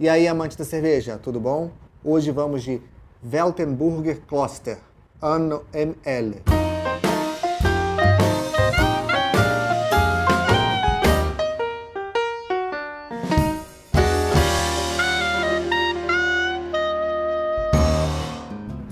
E aí, amante da cerveja, tudo bom? Hoje vamos de Weltenburger Kloster, Anno ML.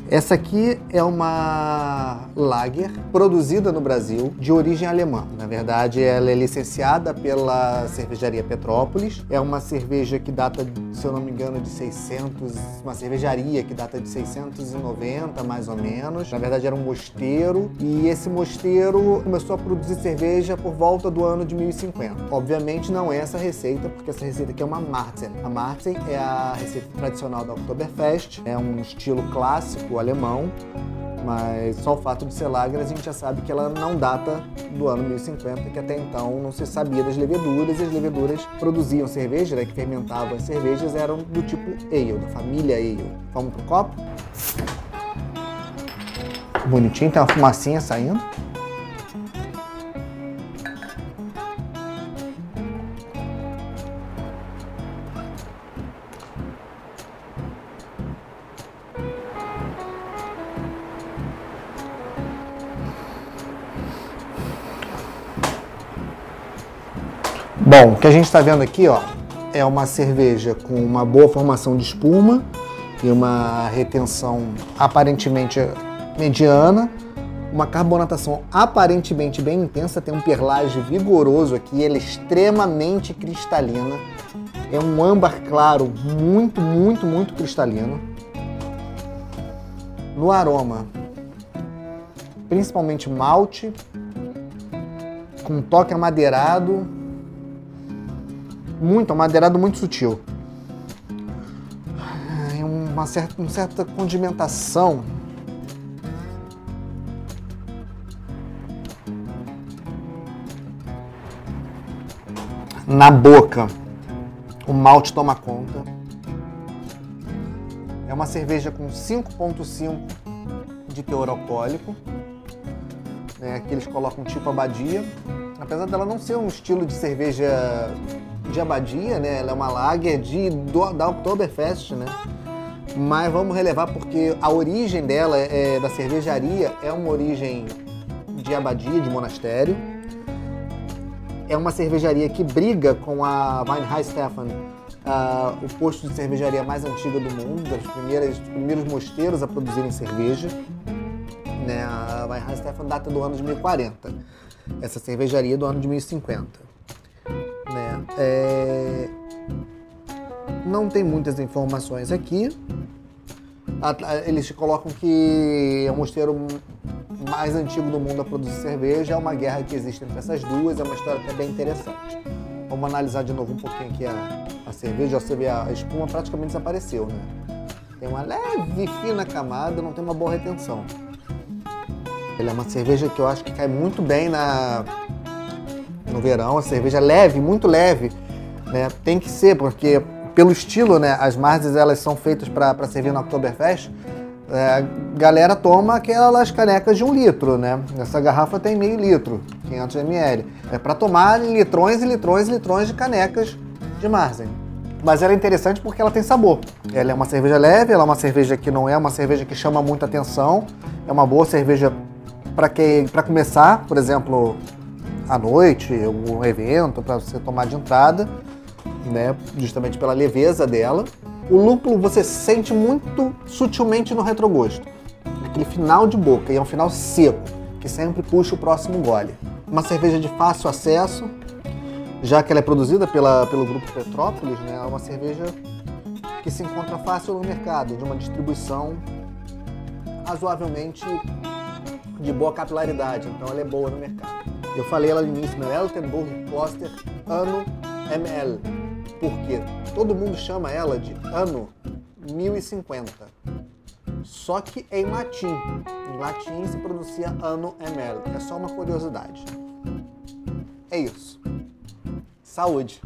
Essa aqui é uma lager produzida no Brasil de origem alemã. Na verdade, ela é licenciada pela cervejaria Petrópolis. É uma cerveja que data, se eu não me engano, de 600, uma cervejaria que data de 690 mais ou menos. Na verdade, era um mosteiro e esse mosteiro começou a produzir cerveja por volta do ano de 1050. Obviamente, não é essa receita, porque essa receita aqui é uma Marzen. A Marzen é a receita tradicional da Oktoberfest, é um estilo clássico alemão, mas só o fato de ser lager a gente já sabe que ela não data do ano 1050, que até então não se sabia das leveduras, e as leveduras produziam cerveja, né, que fermentavam as cervejas, eram do tipo ale, da família ale. Vamos pro copo? Bonitinho, tem uma fumacinha saindo. Bom, o que a gente está vendo aqui, ó, é uma cerveja com uma boa formação de espuma e uma retenção aparentemente mediana, uma carbonatação aparentemente bem intensa, tem um perlage vigoroso aqui, ele é extremamente cristalina, é um âmbar claro muito, muito, muito cristalino. No aroma, principalmente malte, com um toque amadeirado, muito, amadeirado muito sutil. Uma certa, uma certa condimentação. Na boca, o malte toma conta. É uma cerveja com 5,5 de teor alcoólico, né, que eles colocam tipo abadia. Apesar dela não ser um estilo de cerveja de abadia, né? Ela é uma lager de, do, da Oktoberfest, né? Mas vamos relevar porque a origem dela, é, da cervejaria, é uma origem de abadia, de monastério. É uma cervejaria que briga com a Weinheim-Stefan, uh, o posto de cervejaria mais antiga do mundo, das primeiras, dos primeiros mosteiros a produzirem cerveja. Né? A Weinheim-Stefan data do ano de 1040. Essa cervejaria é do ano de 1050. É... Não tem muitas informações aqui. Eles colocam que é o mosteiro mais antigo do mundo a produzir cerveja. É uma guerra que existe entre essas duas. É uma história até bem interessante. Vamos analisar de novo um pouquinho aqui a, a cerveja. Você vê a espuma praticamente desapareceu, né? Tem uma leve, fina camada, não tem uma boa retenção. Ele é uma cerveja que eu acho que cai muito bem na, no verão, a cerveja leve, muito leve, né? Tem que ser, porque pelo estilo, né, as Marzes elas são feitas para servir no Oktoberfest. É, a galera toma aquelas canecas de um litro, né? Essa garrafa tem meio litro, 500 ml. É para tomar litrões e litrões e litrões de canecas de Marzen. Mas ela é interessante porque ela tem sabor. Ela é uma cerveja leve, ela é uma cerveja que não é uma cerveja que chama muita atenção. É uma boa cerveja para quem para começar, por exemplo, à noite, algum evento para você tomar de entrada, né? Justamente pela leveza dela. O lúpulo você sente muito sutilmente no retrogosto. Aquele final de boca, e é um final seco, que sempre puxa o próximo gole. Uma cerveja de fácil acesso, já que ela é produzida pela, pelo grupo Petrópolis, né? É uma cerveja que se encontra fácil no mercado, de uma distribuição razoavelmente de boa capilaridade, então ela é boa no mercado. Eu falei ela no início, né? Eltenburg Kloster Ano ML, porque todo mundo chama ela de Ano 1050. Só que é em latim. Em latim se pronuncia Ano ML. É só uma curiosidade. É isso. Saúde!